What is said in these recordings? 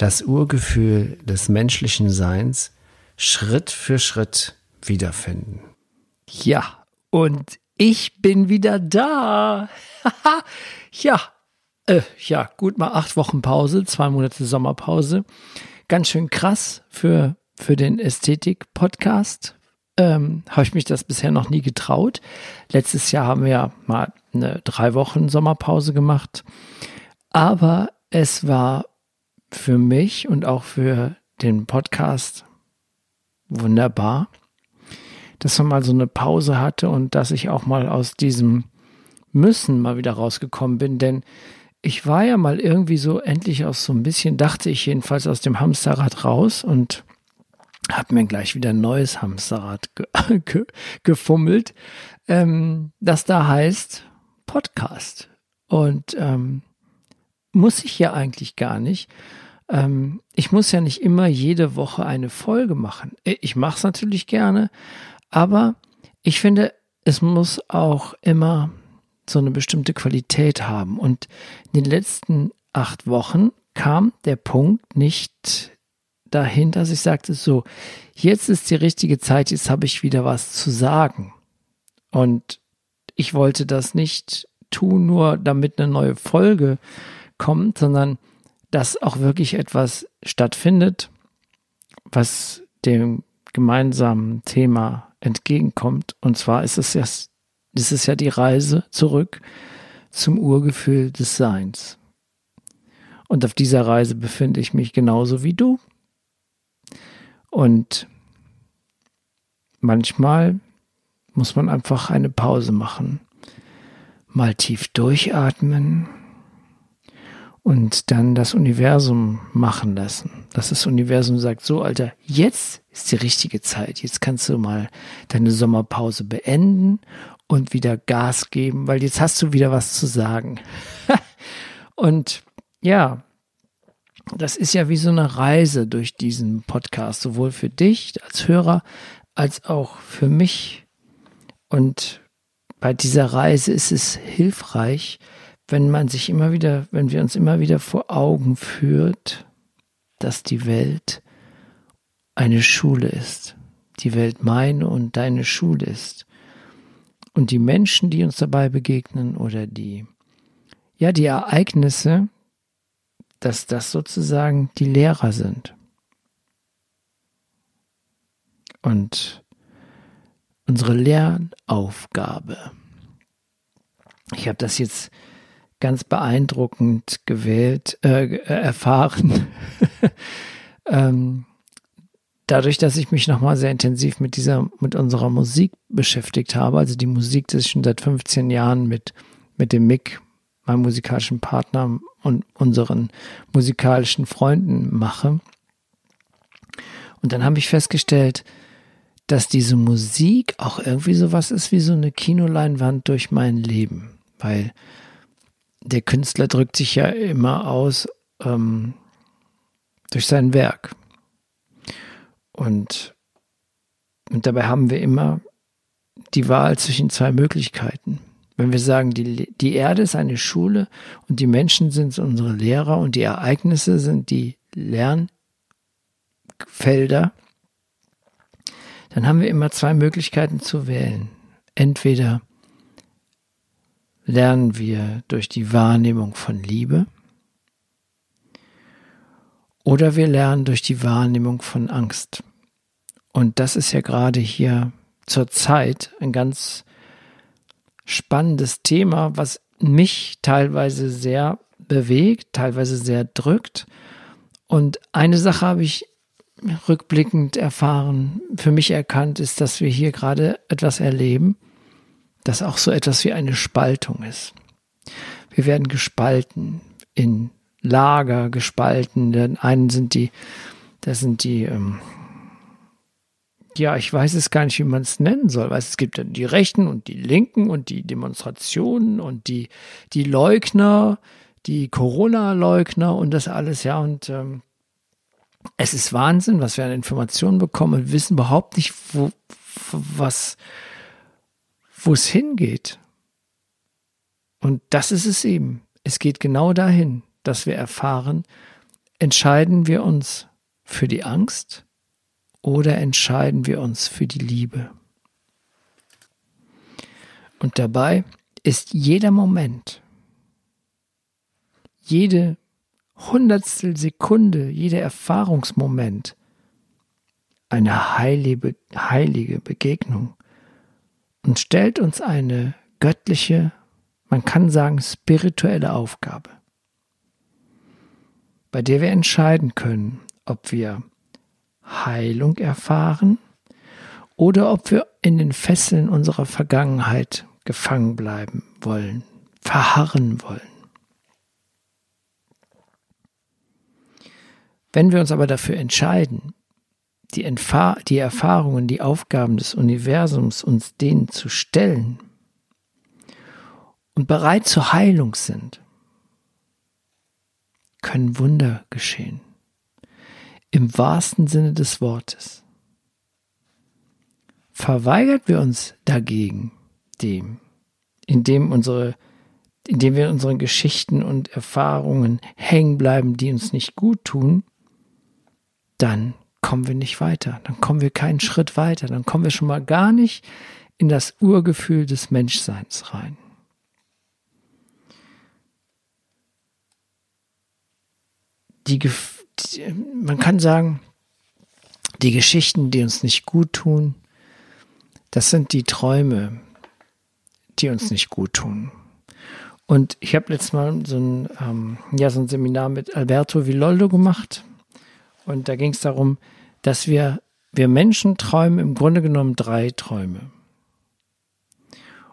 das Urgefühl des menschlichen Seins Schritt für Schritt wiederfinden. Ja, und ich bin wieder da. ja, äh, ja, gut mal acht Wochen Pause, zwei Monate Sommerpause. Ganz schön krass für, für den Ästhetik-Podcast. Ähm, Habe ich mich das bisher noch nie getraut. Letztes Jahr haben wir ja mal eine drei Wochen Sommerpause gemacht. Aber es war für mich und auch für den Podcast wunderbar, dass man mal so eine Pause hatte und dass ich auch mal aus diesem Müssen mal wieder rausgekommen bin, denn ich war ja mal irgendwie so endlich aus so ein bisschen, dachte ich jedenfalls, aus dem Hamsterrad raus und habe mir gleich wieder ein neues Hamsterrad ge ge gefummelt, ähm, das da heißt Podcast. Und ähm, muss ich ja eigentlich gar nicht. Ähm, ich muss ja nicht immer jede Woche eine Folge machen. Äh, ich mache es natürlich gerne, aber ich finde, es muss auch immer so eine bestimmte Qualität haben. Und in den letzten acht Wochen kam der Punkt nicht dahin, dass ich sagte, so, jetzt ist die richtige Zeit, jetzt habe ich wieder was zu sagen. Und ich wollte das nicht tun, nur damit eine neue Folge kommt, sondern dass auch wirklich etwas stattfindet, was dem gemeinsamen Thema entgegenkommt. Und zwar ist es ja, ist es ja die Reise zurück zum Urgefühl des Seins. Und auf dieser Reise befinde ich mich genauso wie du. Und manchmal muss man einfach eine Pause machen, mal tief durchatmen und dann das Universum machen lassen. Dass das Universum sagt, so Alter, jetzt ist die richtige Zeit. Jetzt kannst du mal deine Sommerpause beenden und wieder Gas geben, weil jetzt hast du wieder was zu sagen. und ja, das ist ja wie so eine Reise durch diesen Podcast, sowohl für dich als Hörer als auch für mich. Und bei dieser Reise ist es hilfreich, wenn man sich immer wieder, wenn wir uns immer wieder vor Augen führt, dass die Welt eine Schule ist, die Welt meine und deine Schule ist. Und die Menschen, die uns dabei begegnen oder die, ja, die Ereignisse, dass das sozusagen die Lehrer sind. Und unsere Lernaufgabe. Ich habe das jetzt ganz beeindruckend gewählt, äh, erfahren. ähm, dadurch, dass ich mich nochmal sehr intensiv mit dieser, mit unserer Musik beschäftigt habe, also die Musik, die ich schon seit 15 Jahren mit, mit dem Mick, meinem musikalischen Partner und unseren musikalischen Freunden mache. Und dann habe ich festgestellt, dass diese Musik auch irgendwie sowas ist wie so eine Kinoleinwand durch mein Leben, weil der Künstler drückt sich ja immer aus ähm, durch sein Werk. Und, und dabei haben wir immer die Wahl zwischen zwei Möglichkeiten. Wenn wir sagen, die, die Erde ist eine Schule und die Menschen sind unsere Lehrer und die Ereignisse sind die Lernfelder, dann haben wir immer zwei Möglichkeiten zu wählen. Entweder lernen wir durch die Wahrnehmung von Liebe oder wir lernen durch die Wahrnehmung von Angst. Und das ist ja gerade hier zur Zeit ein ganz spannendes Thema, was mich teilweise sehr bewegt, teilweise sehr drückt. Und eine Sache habe ich rückblickend erfahren, für mich erkannt, ist, dass wir hier gerade etwas erleben, das auch so etwas wie eine Spaltung ist. Wir werden gespalten in Lager gespalten. Den einen sind die, das sind die, ähm, ja, ich weiß es gar nicht, wie man es nennen soll. Weil es gibt dann die Rechten und die Linken und die Demonstrationen und die, die Leugner, die Corona-Leugner und das alles, ja. Und ähm, es ist Wahnsinn, was wir an Informationen bekommen und wissen überhaupt nicht, wo, was, wo es hingeht. Und das ist es eben. Es geht genau dahin, dass wir erfahren, entscheiden wir uns für die Angst oder entscheiden wir uns für die Liebe. Und dabei ist jeder Moment, jede Hundertstel Sekunde, jeder Erfahrungsmoment eine heilige, heilige Begegnung und stellt uns eine göttliche, man kann sagen spirituelle Aufgabe, bei der wir entscheiden können, ob wir Heilung erfahren oder ob wir in den Fesseln unserer Vergangenheit gefangen bleiben wollen, verharren wollen. Wenn wir uns aber dafür entscheiden, die, die Erfahrungen, die Aufgaben des Universums uns denen zu stellen und bereit zur Heilung sind, können Wunder geschehen. Im wahrsten Sinne des Wortes. Verweigert wir uns dagegen dem, indem unsere indem wir in unseren Geschichten und Erfahrungen hängen bleiben, die uns nicht gut tun, dann kommen wir nicht weiter, dann kommen wir keinen Schritt weiter, dann kommen wir schon mal gar nicht in das Urgefühl des Menschseins rein. Die, die, man kann sagen, die Geschichten, die uns nicht gut tun, das sind die Träume, die uns nicht gut tun. Und ich habe letztes Mal so ein, ähm, ja, so ein Seminar mit Alberto Villoldo gemacht. Und da ging es darum, dass wir, wir Menschen träumen im Grunde genommen drei Träume.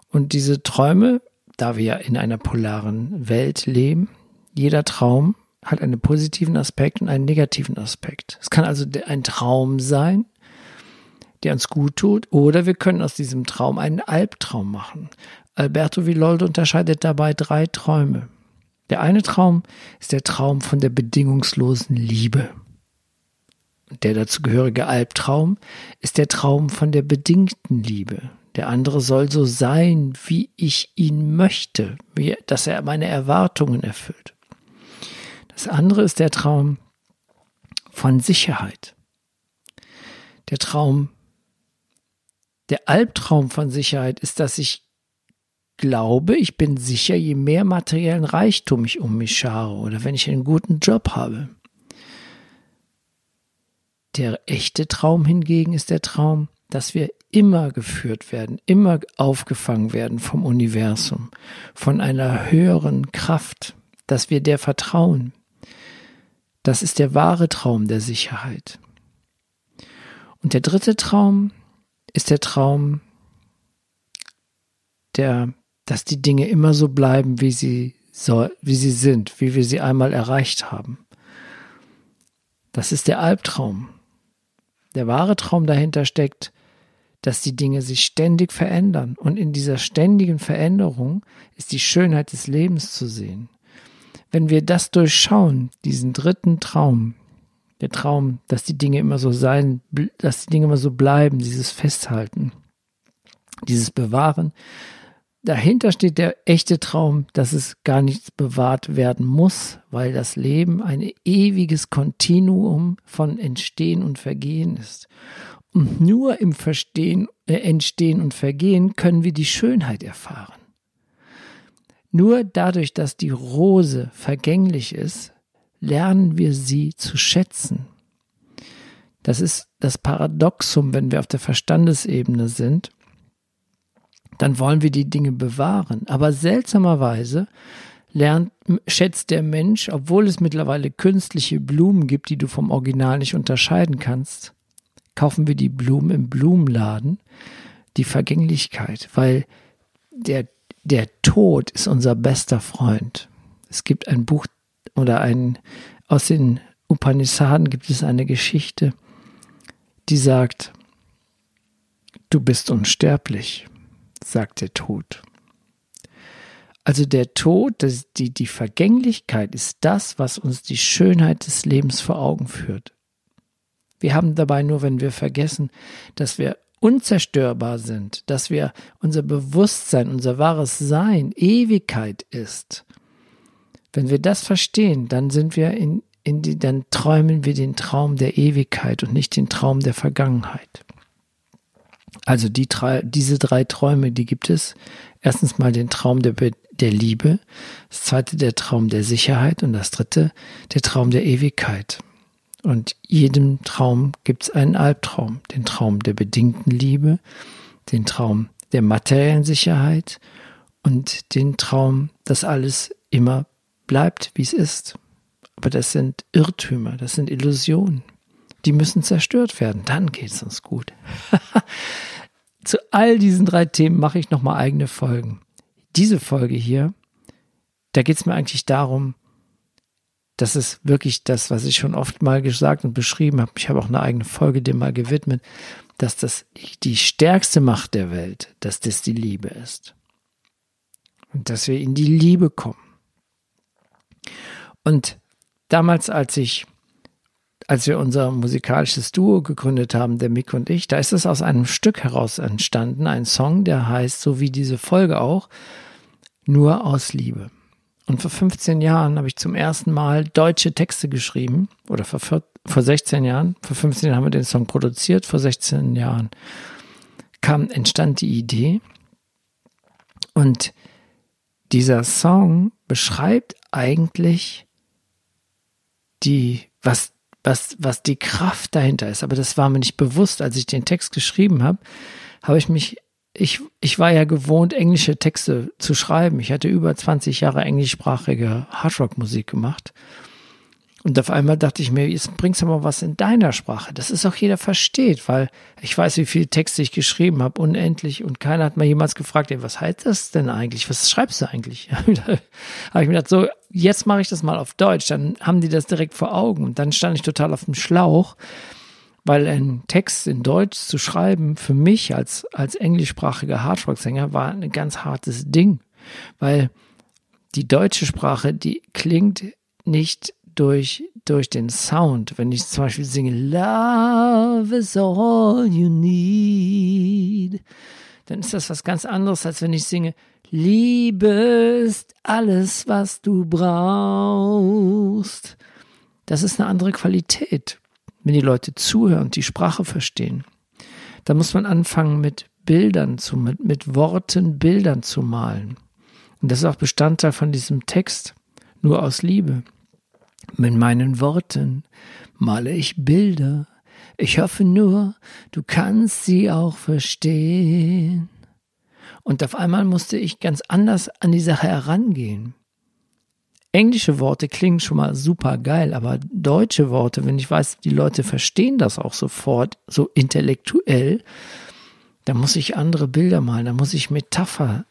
Und diese Träume, da wir ja in einer polaren Welt leben, jeder Traum hat einen positiven Aspekt und einen negativen Aspekt. Es kann also ein Traum sein, der uns gut tut, oder wir können aus diesem Traum einen Albtraum machen. Alberto Villoldo unterscheidet dabei drei Träume. Der eine Traum ist der Traum von der bedingungslosen Liebe. Der dazugehörige Albtraum ist der Traum von der bedingten Liebe. Der andere soll so sein, wie ich ihn möchte, dass er meine Erwartungen erfüllt. Das andere ist der Traum von Sicherheit. Der Traum, der Albtraum von Sicherheit ist, dass ich glaube, ich bin sicher, je mehr materiellen Reichtum ich um mich schare oder wenn ich einen guten Job habe. Der echte Traum hingegen ist der Traum, dass wir immer geführt werden, immer aufgefangen werden vom Universum, von einer höheren Kraft, dass wir der vertrauen. Das ist der wahre Traum der Sicherheit. Und der dritte Traum ist der Traum, der, dass die Dinge immer so bleiben, wie sie, so, wie sie sind, wie wir sie einmal erreicht haben. Das ist der Albtraum der wahre Traum dahinter steckt, dass die Dinge sich ständig verändern. Und in dieser ständigen Veränderung ist die Schönheit des Lebens zu sehen. Wenn wir das durchschauen, diesen dritten Traum, der Traum, dass die Dinge immer so sein, dass die Dinge immer so bleiben, dieses Festhalten, dieses Bewahren, dahinter steht der echte Traum, dass es gar nichts bewahrt werden muss, weil das Leben ein ewiges Kontinuum von Entstehen und Vergehen ist. Und nur im Verstehen, äh, Entstehen und Vergehen können wir die Schönheit erfahren. Nur dadurch, dass die Rose vergänglich ist, lernen wir sie zu schätzen. Das ist das Paradoxum, wenn wir auf der Verstandesebene sind dann wollen wir die Dinge bewahren. Aber seltsamerweise lernt, schätzt der Mensch, obwohl es mittlerweile künstliche Blumen gibt, die du vom Original nicht unterscheiden kannst, kaufen wir die Blumen im Blumenladen, die Vergänglichkeit, weil der, der Tod ist unser bester Freund. Es gibt ein Buch oder ein, aus den Upanishaden gibt es eine Geschichte, die sagt, du bist unsterblich, sagt der Tod. Also der Tod, die, die Vergänglichkeit ist das, was uns die Schönheit des Lebens vor Augen führt. Wir haben dabei nur, wenn wir vergessen, dass wir unzerstörbar sind, dass wir unser Bewusstsein, unser wahres Sein Ewigkeit ist. Wenn wir das verstehen, dann sind wir in, in die, dann träumen wir den Traum der Ewigkeit und nicht den Traum der Vergangenheit. Also die drei, diese drei Träume, die gibt es. Erstens mal den Traum der, der Liebe, das zweite der Traum der Sicherheit und das dritte der Traum der Ewigkeit. Und jedem Traum gibt es einen Albtraum. Den Traum der bedingten Liebe, den Traum der materiellen Sicherheit und den Traum, dass alles immer bleibt, wie es ist. Aber das sind Irrtümer, das sind Illusionen. Die müssen zerstört werden, dann geht es uns gut. Zu all diesen drei Themen mache ich nochmal eigene Folgen. Diese Folge hier, da geht es mir eigentlich darum, das ist wirklich das, was ich schon oft mal gesagt und beschrieben habe. Ich habe auch eine eigene Folge dem mal gewidmet, dass das die stärkste Macht der Welt, dass das die Liebe ist. Und dass wir in die Liebe kommen. Und damals, als ich, als wir unser musikalisches Duo gegründet haben, der Mick und ich, da ist es aus einem Stück heraus entstanden, ein Song, der heißt, so wie diese Folge auch, nur aus Liebe. Und vor 15 Jahren habe ich zum ersten Mal deutsche Texte geschrieben. Oder vor, vor 16 Jahren. Vor 15 Jahren haben wir den Song produziert. Vor 16 Jahren kam, entstand die Idee. Und dieser Song beschreibt eigentlich die, was, was, was die Kraft dahinter ist. Aber das war mir nicht bewusst, als ich den Text geschrieben habe, habe ich mich ich, ich war ja gewohnt, englische Texte zu schreiben. Ich hatte über 20 Jahre englischsprachige Hardrock-Musik gemacht. Und auf einmal dachte ich mir, jetzt bringst du mal was in deiner Sprache, dass es auch jeder versteht, weil ich weiß, wie viele Texte ich geschrieben habe, unendlich. Und keiner hat mir jemals gefragt, ey, was heißt das denn eigentlich? Was schreibst du eigentlich? habe ich mir gedacht, so, jetzt mache ich das mal auf Deutsch. Dann haben die das direkt vor Augen. Und dann stand ich total auf dem Schlauch weil ein Text in Deutsch zu schreiben für mich als, als englischsprachiger Hardrock-Sänger war ein ganz hartes Ding, weil die deutsche Sprache, die klingt nicht durch, durch den Sound. Wenn ich zum Beispiel singe, Love is all you need, dann ist das was ganz anderes, als wenn ich singe, Liebe ist alles, was du brauchst. Das ist eine andere Qualität wenn die Leute zuhören, die Sprache verstehen, dann muss man anfangen mit Bildern zu, mit, mit Worten Bildern zu malen. Und das ist auch Bestandteil von diesem Text, nur aus Liebe. Mit meinen Worten male ich Bilder. Ich hoffe nur, du kannst sie auch verstehen. Und auf einmal musste ich ganz anders an die Sache herangehen. Englische Worte klingen schon mal super geil, aber deutsche Worte, wenn ich weiß, die Leute verstehen das auch sofort, so intellektuell, da muss ich andere Bilder malen, da muss ich Metapher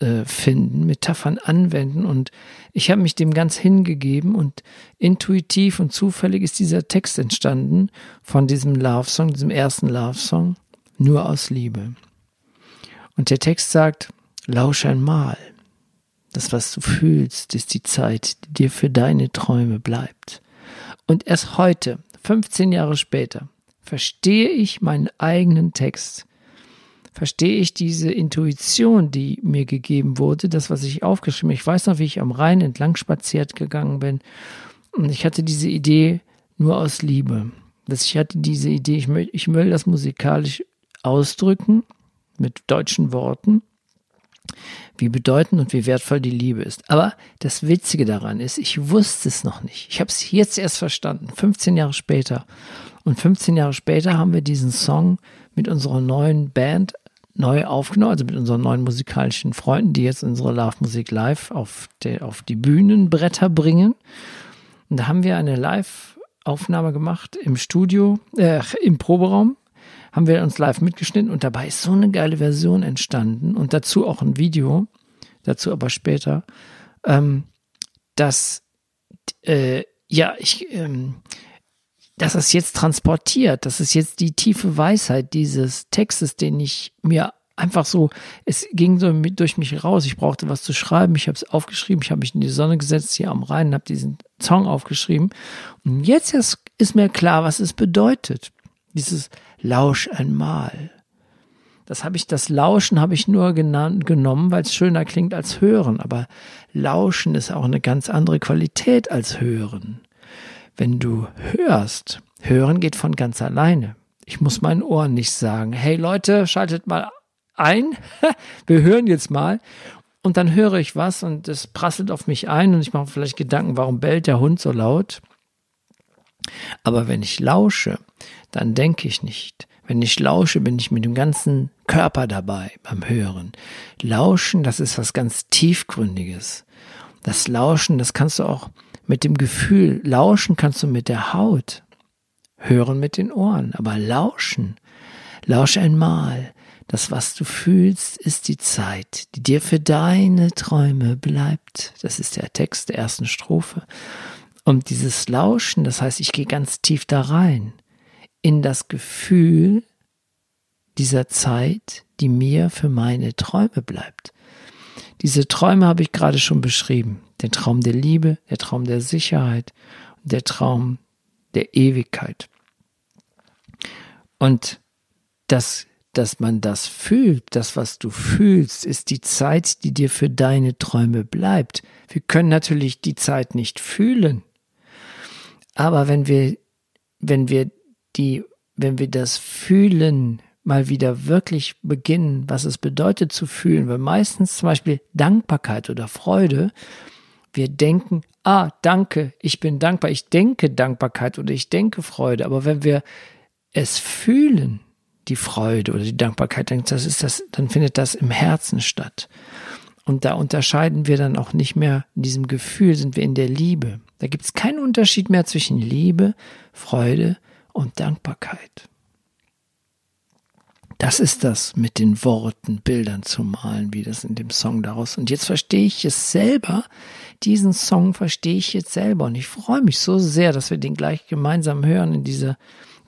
äh, finden, Metaphern anwenden und ich habe mich dem ganz hingegeben und intuitiv und zufällig ist dieser Text entstanden von diesem Love Song, diesem ersten Love Song, nur aus Liebe. Und der Text sagt, lausch einmal, das, was du fühlst, ist die Zeit, die dir für deine Träume bleibt. Und erst heute, 15 Jahre später, verstehe ich meinen eigenen Text. Verstehe ich diese Intuition, die mir gegeben wurde, das, was ich aufgeschrieben habe. Ich weiß noch, wie ich am Rhein entlang spaziert gegangen bin. Und ich hatte diese Idee nur aus Liebe. Dass ich hatte diese Idee, ich, möchte, ich will das musikalisch ausdrücken mit deutschen Worten wie bedeutend und wie wertvoll die Liebe ist. Aber das Witzige daran ist, ich wusste es noch nicht. Ich habe es jetzt erst verstanden, 15 Jahre später. Und 15 Jahre später haben wir diesen Song mit unserer neuen Band neu aufgenommen, also mit unseren neuen musikalischen Freunden, die jetzt unsere Love Musik Live auf, der, auf die Bühnenbretter bringen. Und da haben wir eine Live-Aufnahme gemacht im Studio, äh, im Proberaum haben wir uns live mitgeschnitten und dabei ist so eine geile Version entstanden und dazu auch ein Video, dazu aber später, ähm, dass äh, ja, ich, ähm, dass es jetzt transportiert, das ist jetzt die tiefe Weisheit dieses Textes, den ich mir einfach so, es ging so mit, durch mich raus. Ich brauchte was zu schreiben. Ich habe es aufgeschrieben. Ich habe mich in die Sonne gesetzt hier am Rhein, habe diesen Song aufgeschrieben. Und jetzt ist, ist mir klar, was es bedeutet. Dieses Lausch einmal. Das habe ich, das Lauschen habe ich nur genannt, genommen, weil es schöner klingt als Hören. Aber Lauschen ist auch eine ganz andere Qualität als Hören. Wenn du hörst, Hören geht von ganz alleine. Ich muss meinen Ohren nicht sagen, hey Leute, schaltet mal ein, wir hören jetzt mal. Und dann höre ich was und es prasselt auf mich ein und ich mache vielleicht Gedanken, warum bellt der Hund so laut? Aber wenn ich lausche, dann denke ich nicht. Wenn ich lausche, bin ich mit dem ganzen Körper dabei beim Hören. Lauschen, das ist was ganz Tiefgründiges. Das Lauschen, das kannst du auch mit dem Gefühl, lauschen kannst du mit der Haut, hören mit den Ohren, aber lauschen, lausch einmal, das, was du fühlst, ist die Zeit, die dir für deine Träume bleibt. Das ist der Text der ersten Strophe. Und dieses Lauschen, das heißt, ich gehe ganz tief da rein, in das Gefühl dieser Zeit, die mir für meine Träume bleibt. Diese Träume habe ich gerade schon beschrieben. Den Traum der Liebe, der Traum der Sicherheit, der Traum der Ewigkeit. Und das dass man das fühlt, das, was du fühlst, ist die Zeit, die dir für deine Träume bleibt. Wir können natürlich die Zeit nicht fühlen. Aber wenn wir, wenn wir die, wenn wir das Fühlen mal wieder wirklich beginnen, was es bedeutet zu fühlen, weil meistens zum Beispiel Dankbarkeit oder Freude, wir denken, ah, danke, ich bin dankbar, ich denke Dankbarkeit oder ich denke Freude, aber wenn wir es fühlen, die Freude oder die Dankbarkeit, dann, das ist das, dann findet das im Herzen statt. Und da unterscheiden wir dann auch nicht mehr, in diesem Gefühl sind wir in der Liebe. Da gibt es keinen Unterschied mehr zwischen Liebe, Freude und Dankbarkeit. Das ist das mit den Worten, Bildern zu malen, wie das in dem Song daraus. Und jetzt verstehe ich es selber. Diesen Song verstehe ich jetzt selber. Und ich freue mich so sehr, dass wir den gleich gemeinsam hören in dieser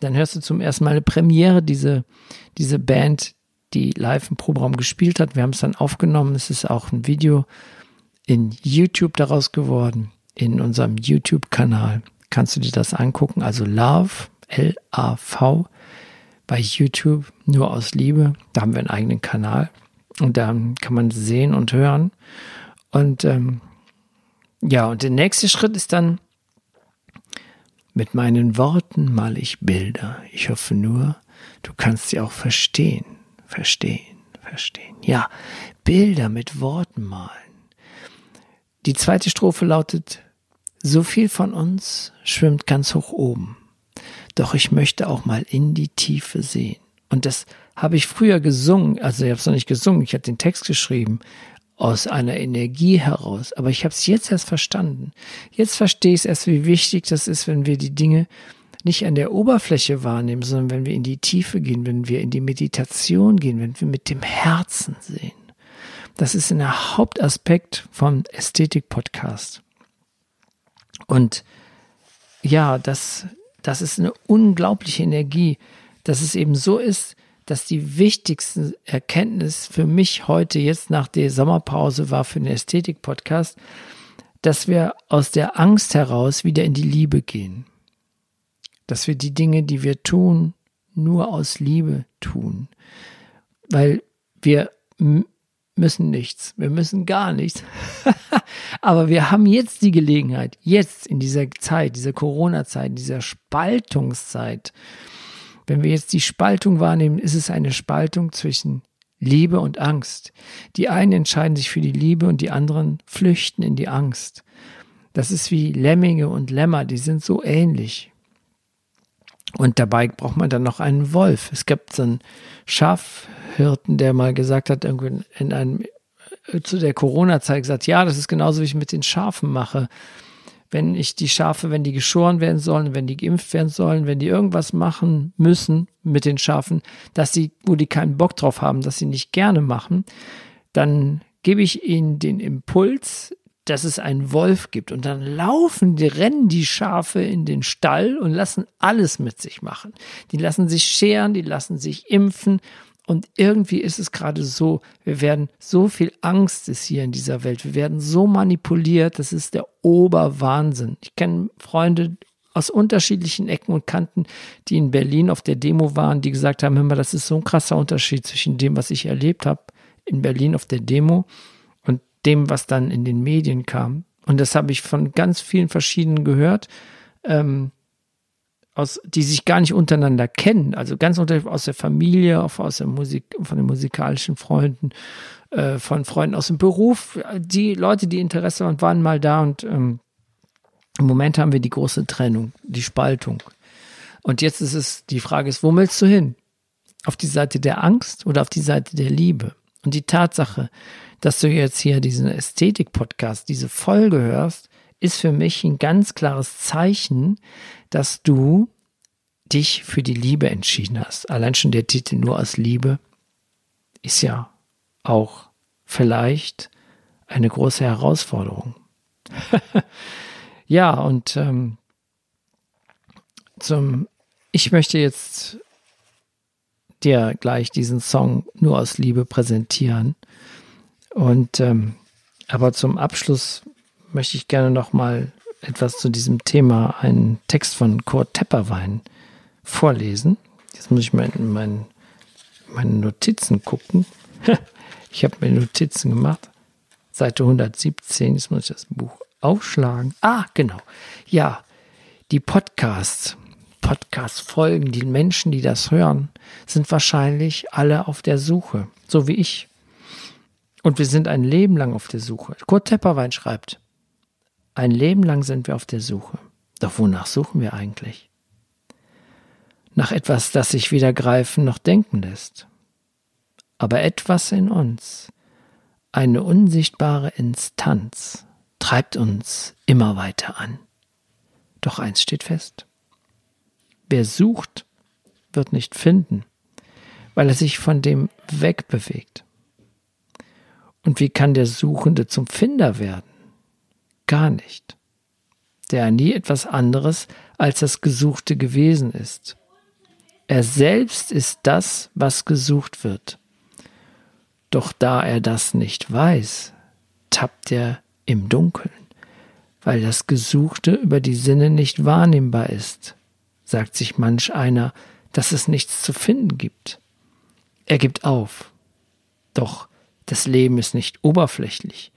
dann hörst du zum ersten Mal eine Premiere, diese, diese Band, die live im Proberaum gespielt hat. Wir haben es dann aufgenommen. Es ist auch ein Video in YouTube daraus geworden. In unserem YouTube-Kanal kannst du dir das angucken. Also Love, L-A-V, bei YouTube, nur aus Liebe. Da haben wir einen eigenen Kanal. Und da kann man sehen und hören. Und ähm, ja, und der nächste Schritt ist dann, mit meinen Worten male ich Bilder. Ich hoffe nur, du kannst sie auch verstehen, verstehen, verstehen. Ja, Bilder mit Worten malen. Die zweite Strophe lautet, so viel von uns schwimmt ganz hoch oben. Doch ich möchte auch mal in die Tiefe sehen. Und das habe ich früher gesungen, also ich habe es noch nicht gesungen, ich habe den Text geschrieben, aus einer Energie heraus. Aber ich habe es jetzt erst verstanden. Jetzt verstehe ich es erst, wie wichtig das ist, wenn wir die Dinge nicht an der Oberfläche wahrnehmen, sondern wenn wir in die Tiefe gehen, wenn wir in die Meditation gehen, wenn wir mit dem Herzen sehen. Das ist ein Hauptaspekt vom Ästhetik-Podcast. Und ja, das, das ist eine unglaubliche Energie, dass es eben so ist, dass die wichtigste Erkenntnis für mich heute jetzt nach der Sommerpause war für den Ästhetik-Podcast, dass wir aus der Angst heraus wieder in die Liebe gehen. Dass wir die Dinge, die wir tun, nur aus Liebe tun. Weil wir müssen nichts. Wir müssen gar nichts. Aber wir haben jetzt die Gelegenheit, jetzt in dieser Zeit, dieser Corona-Zeit, dieser Spaltungszeit, wenn wir jetzt die Spaltung wahrnehmen, ist es eine Spaltung zwischen Liebe und Angst. Die einen entscheiden sich für die Liebe und die anderen flüchten in die Angst. Das ist wie Lemminge und Lämmer, die sind so ähnlich. Und dabei braucht man dann noch einen Wolf. Es gibt so einen Schafhirten, der mal gesagt hat, irgendwie in einem, äh, zu der Corona-Zeit gesagt, ja, das ist genauso, wie ich mit den Schafen mache wenn ich die Schafe, wenn die geschoren werden sollen, wenn die geimpft werden sollen, wenn die irgendwas machen müssen mit den Schafen, dass sie, wo die keinen Bock drauf haben, dass sie nicht gerne machen, dann gebe ich ihnen den Impuls, dass es einen Wolf gibt. Und dann laufen, die rennen die Schafe in den Stall und lassen alles mit sich machen. Die lassen sich scheren, die lassen sich impfen. Und irgendwie ist es gerade so, wir werden so viel Angst ist hier in dieser Welt. Wir werden so manipuliert. Das ist der Oberwahnsinn. Ich kenne Freunde aus unterschiedlichen Ecken und Kanten, die in Berlin auf der Demo waren, die gesagt haben, hör mal, das ist so ein krasser Unterschied zwischen dem, was ich erlebt habe in Berlin auf der Demo dem, was dann in den Medien kam. Und das habe ich von ganz vielen verschiedenen gehört, ähm, aus, die sich gar nicht untereinander kennen. Also ganz unter, aus der Familie, auch aus der Musik, von den musikalischen Freunden, äh, von Freunden aus dem Beruf. Die Leute, die Interesse haben, waren mal da und ähm, im Moment haben wir die große Trennung, die Spaltung. Und jetzt ist es, die Frage ist, wo willst du hin? Auf die Seite der Angst oder auf die Seite der Liebe? Und die Tatsache, dass du jetzt hier diesen Ästhetik-Podcast, diese Folge hörst, ist für mich ein ganz klares Zeichen, dass du dich für die Liebe entschieden hast. Allein schon der Titel nur aus Liebe ist ja auch vielleicht eine große Herausforderung. ja, und ähm, zum, ich möchte jetzt dir gleich diesen Song nur aus Liebe präsentieren. Und ähm, aber zum Abschluss möchte ich gerne noch mal etwas zu diesem Thema, einen Text von Kurt Tepperwein vorlesen. Jetzt muss ich mal in mein, meine Notizen gucken. ich habe mir Notizen gemacht. Seite 117, jetzt muss ich das Buch aufschlagen. Ah, genau. Ja, die Podcasts, Podcast-Folgen, die Menschen, die das hören, sind wahrscheinlich alle auf der Suche, so wie ich. Und wir sind ein Leben lang auf der Suche. Kurt Tepperwein schreibt, ein Leben lang sind wir auf der Suche. Doch wonach suchen wir eigentlich? Nach etwas, das sich weder greifen noch denken lässt. Aber etwas in uns, eine unsichtbare Instanz, treibt uns immer weiter an. Doch eins steht fest. Wer sucht, wird nicht finden, weil er sich von dem wegbewegt. Und wie kann der Suchende zum Finder werden? Gar nicht. Der nie etwas anderes als das Gesuchte gewesen ist. Er selbst ist das, was gesucht wird. Doch da er das nicht weiß, tappt er im Dunkeln, weil das Gesuchte über die Sinne nicht wahrnehmbar ist, sagt sich manch einer, dass es nichts zu finden gibt. Er gibt auf. Doch das Leben ist nicht oberflächlich.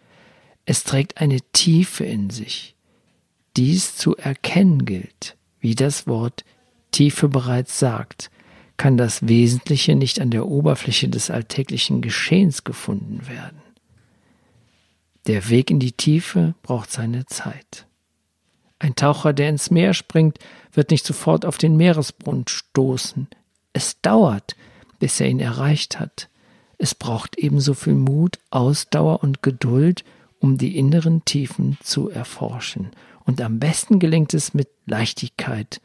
Es trägt eine Tiefe in sich. Dies zu erkennen gilt, wie das Wort Tiefe bereits sagt, kann das Wesentliche nicht an der Oberfläche des alltäglichen Geschehens gefunden werden. Der Weg in die Tiefe braucht seine Zeit. Ein Taucher, der ins Meer springt, wird nicht sofort auf den Meeresgrund stoßen. Es dauert, bis er ihn erreicht hat. Es braucht ebenso viel Mut, Ausdauer und Geduld, um die inneren Tiefen zu erforschen. Und am besten gelingt es mit Leichtigkeit,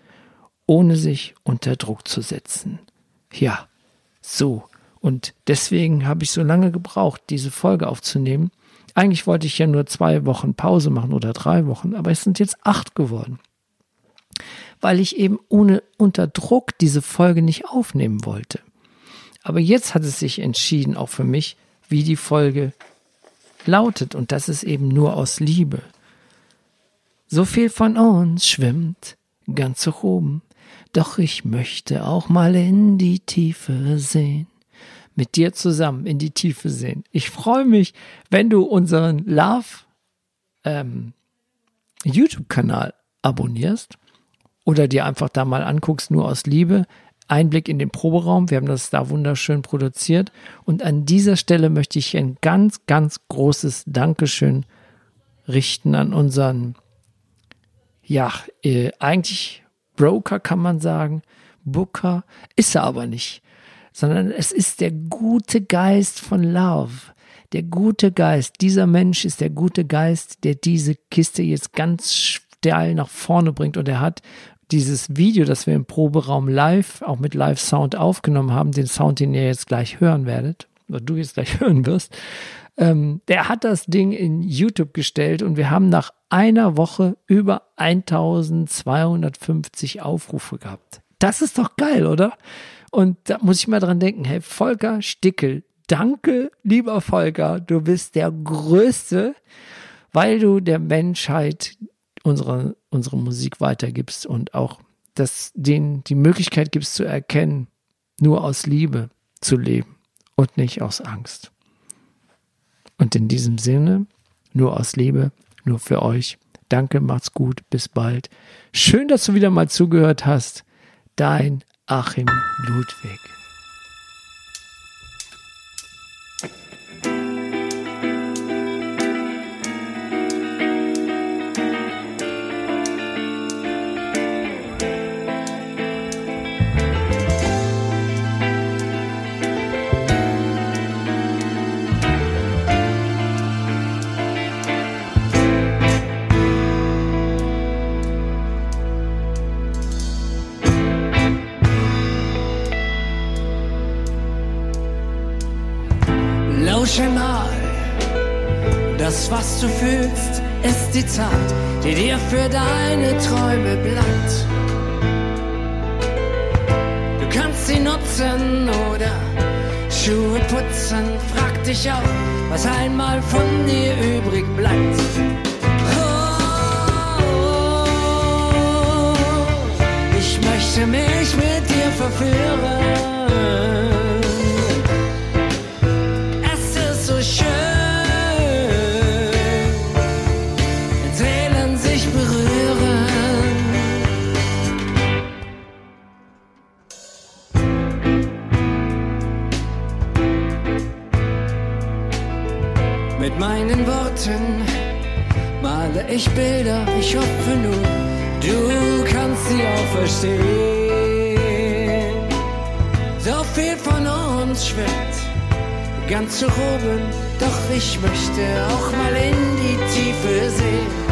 ohne sich unter Druck zu setzen. Ja, so. Und deswegen habe ich so lange gebraucht, diese Folge aufzunehmen. Eigentlich wollte ich ja nur zwei Wochen Pause machen oder drei Wochen, aber es sind jetzt acht geworden. Weil ich eben ohne unter Druck diese Folge nicht aufnehmen wollte. Aber jetzt hat es sich entschieden, auch für mich, wie die Folge lautet. Und das ist eben nur aus Liebe. So viel von uns schwimmt ganz hoch oben. Doch ich möchte auch mal in die Tiefe sehen. Mit dir zusammen in die Tiefe sehen. Ich freue mich, wenn du unseren Love ähm, YouTube-Kanal abonnierst oder dir einfach da mal anguckst, nur aus Liebe. Einblick in den Proberaum. Wir haben das da wunderschön produziert. Und an dieser Stelle möchte ich ein ganz, ganz großes Dankeschön richten an unseren, ja, äh, eigentlich Broker kann man sagen. Booker ist er aber nicht, sondern es ist der gute Geist von Love. Der gute Geist, dieser Mensch ist der gute Geist, der diese Kiste jetzt ganz steil nach vorne bringt. Und er hat dieses Video, das wir im Proberaum live, auch mit Live-Sound aufgenommen haben, den Sound, den ihr jetzt gleich hören werdet, oder du jetzt gleich hören wirst, Ähm, der hat das Ding in YouTube gestellt und wir haben nach einer Woche über 1250 Aufrufe gehabt. Das ist doch geil, oder? Und da muss ich mal dran denken, hey, Volker Stickel, danke, lieber Volker, du bist der Größte, weil du der Menschheit unsere, unsere Musik weitergibst und auch das, denen die Möglichkeit gibst zu erkennen, nur aus Liebe zu leben und nicht aus Angst. Und in diesem Sinne, nur aus Liebe, nur für euch. Danke, macht's gut, bis bald. Schön, dass du wieder mal zugehört hast. Dein Achim Ludwig. Lausche mal, das was du fühlst, ist die Zeit, die dir für deine Träume bleibt. Du kannst sie nutzen oder Schuhe putzen, frag dich auch, was einmal von dir übrig bleibt. Oh, ich möchte mich mit dir verführen. Ich Bilder, ich hoffe nur, du kannst sie auch verstehen. So viel von uns schwimmt ganz zu oben, doch ich möchte auch mal in die Tiefe sehen.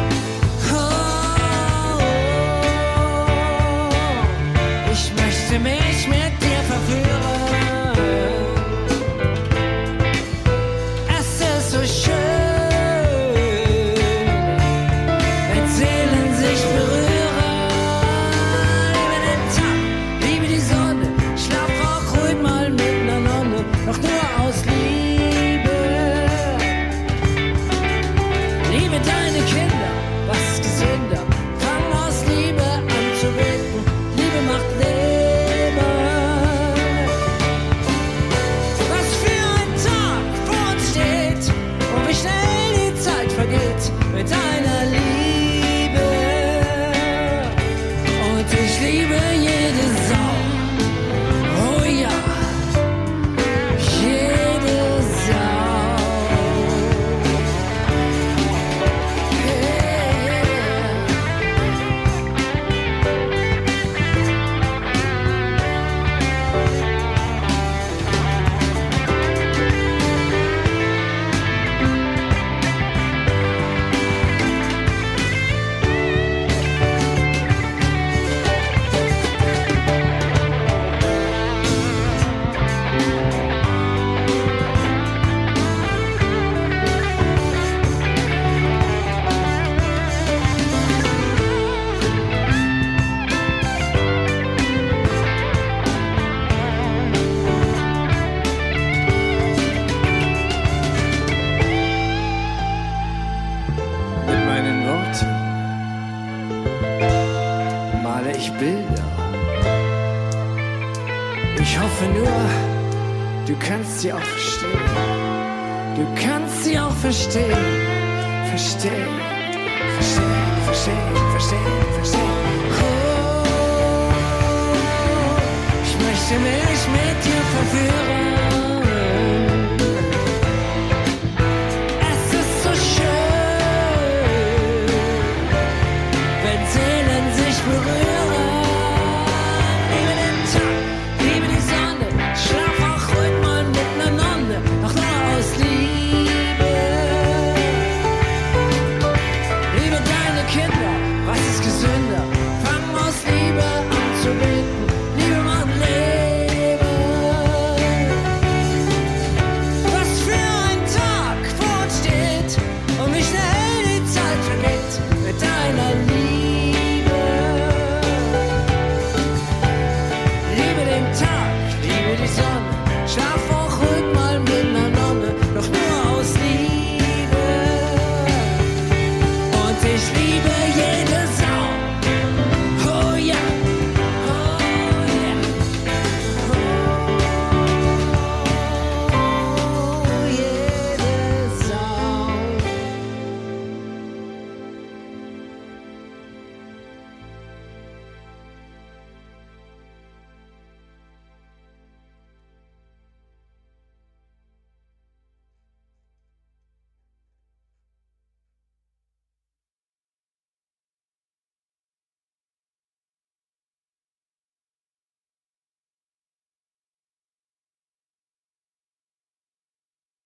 Ich Bilder. Ich hoffe nur, du kannst sie auch verstehen. Du kannst sie auch verstehen. Verstehen, verstehen, verstehen, verstehen, verstehen. Oh, ich möchte mich mit dir verführen.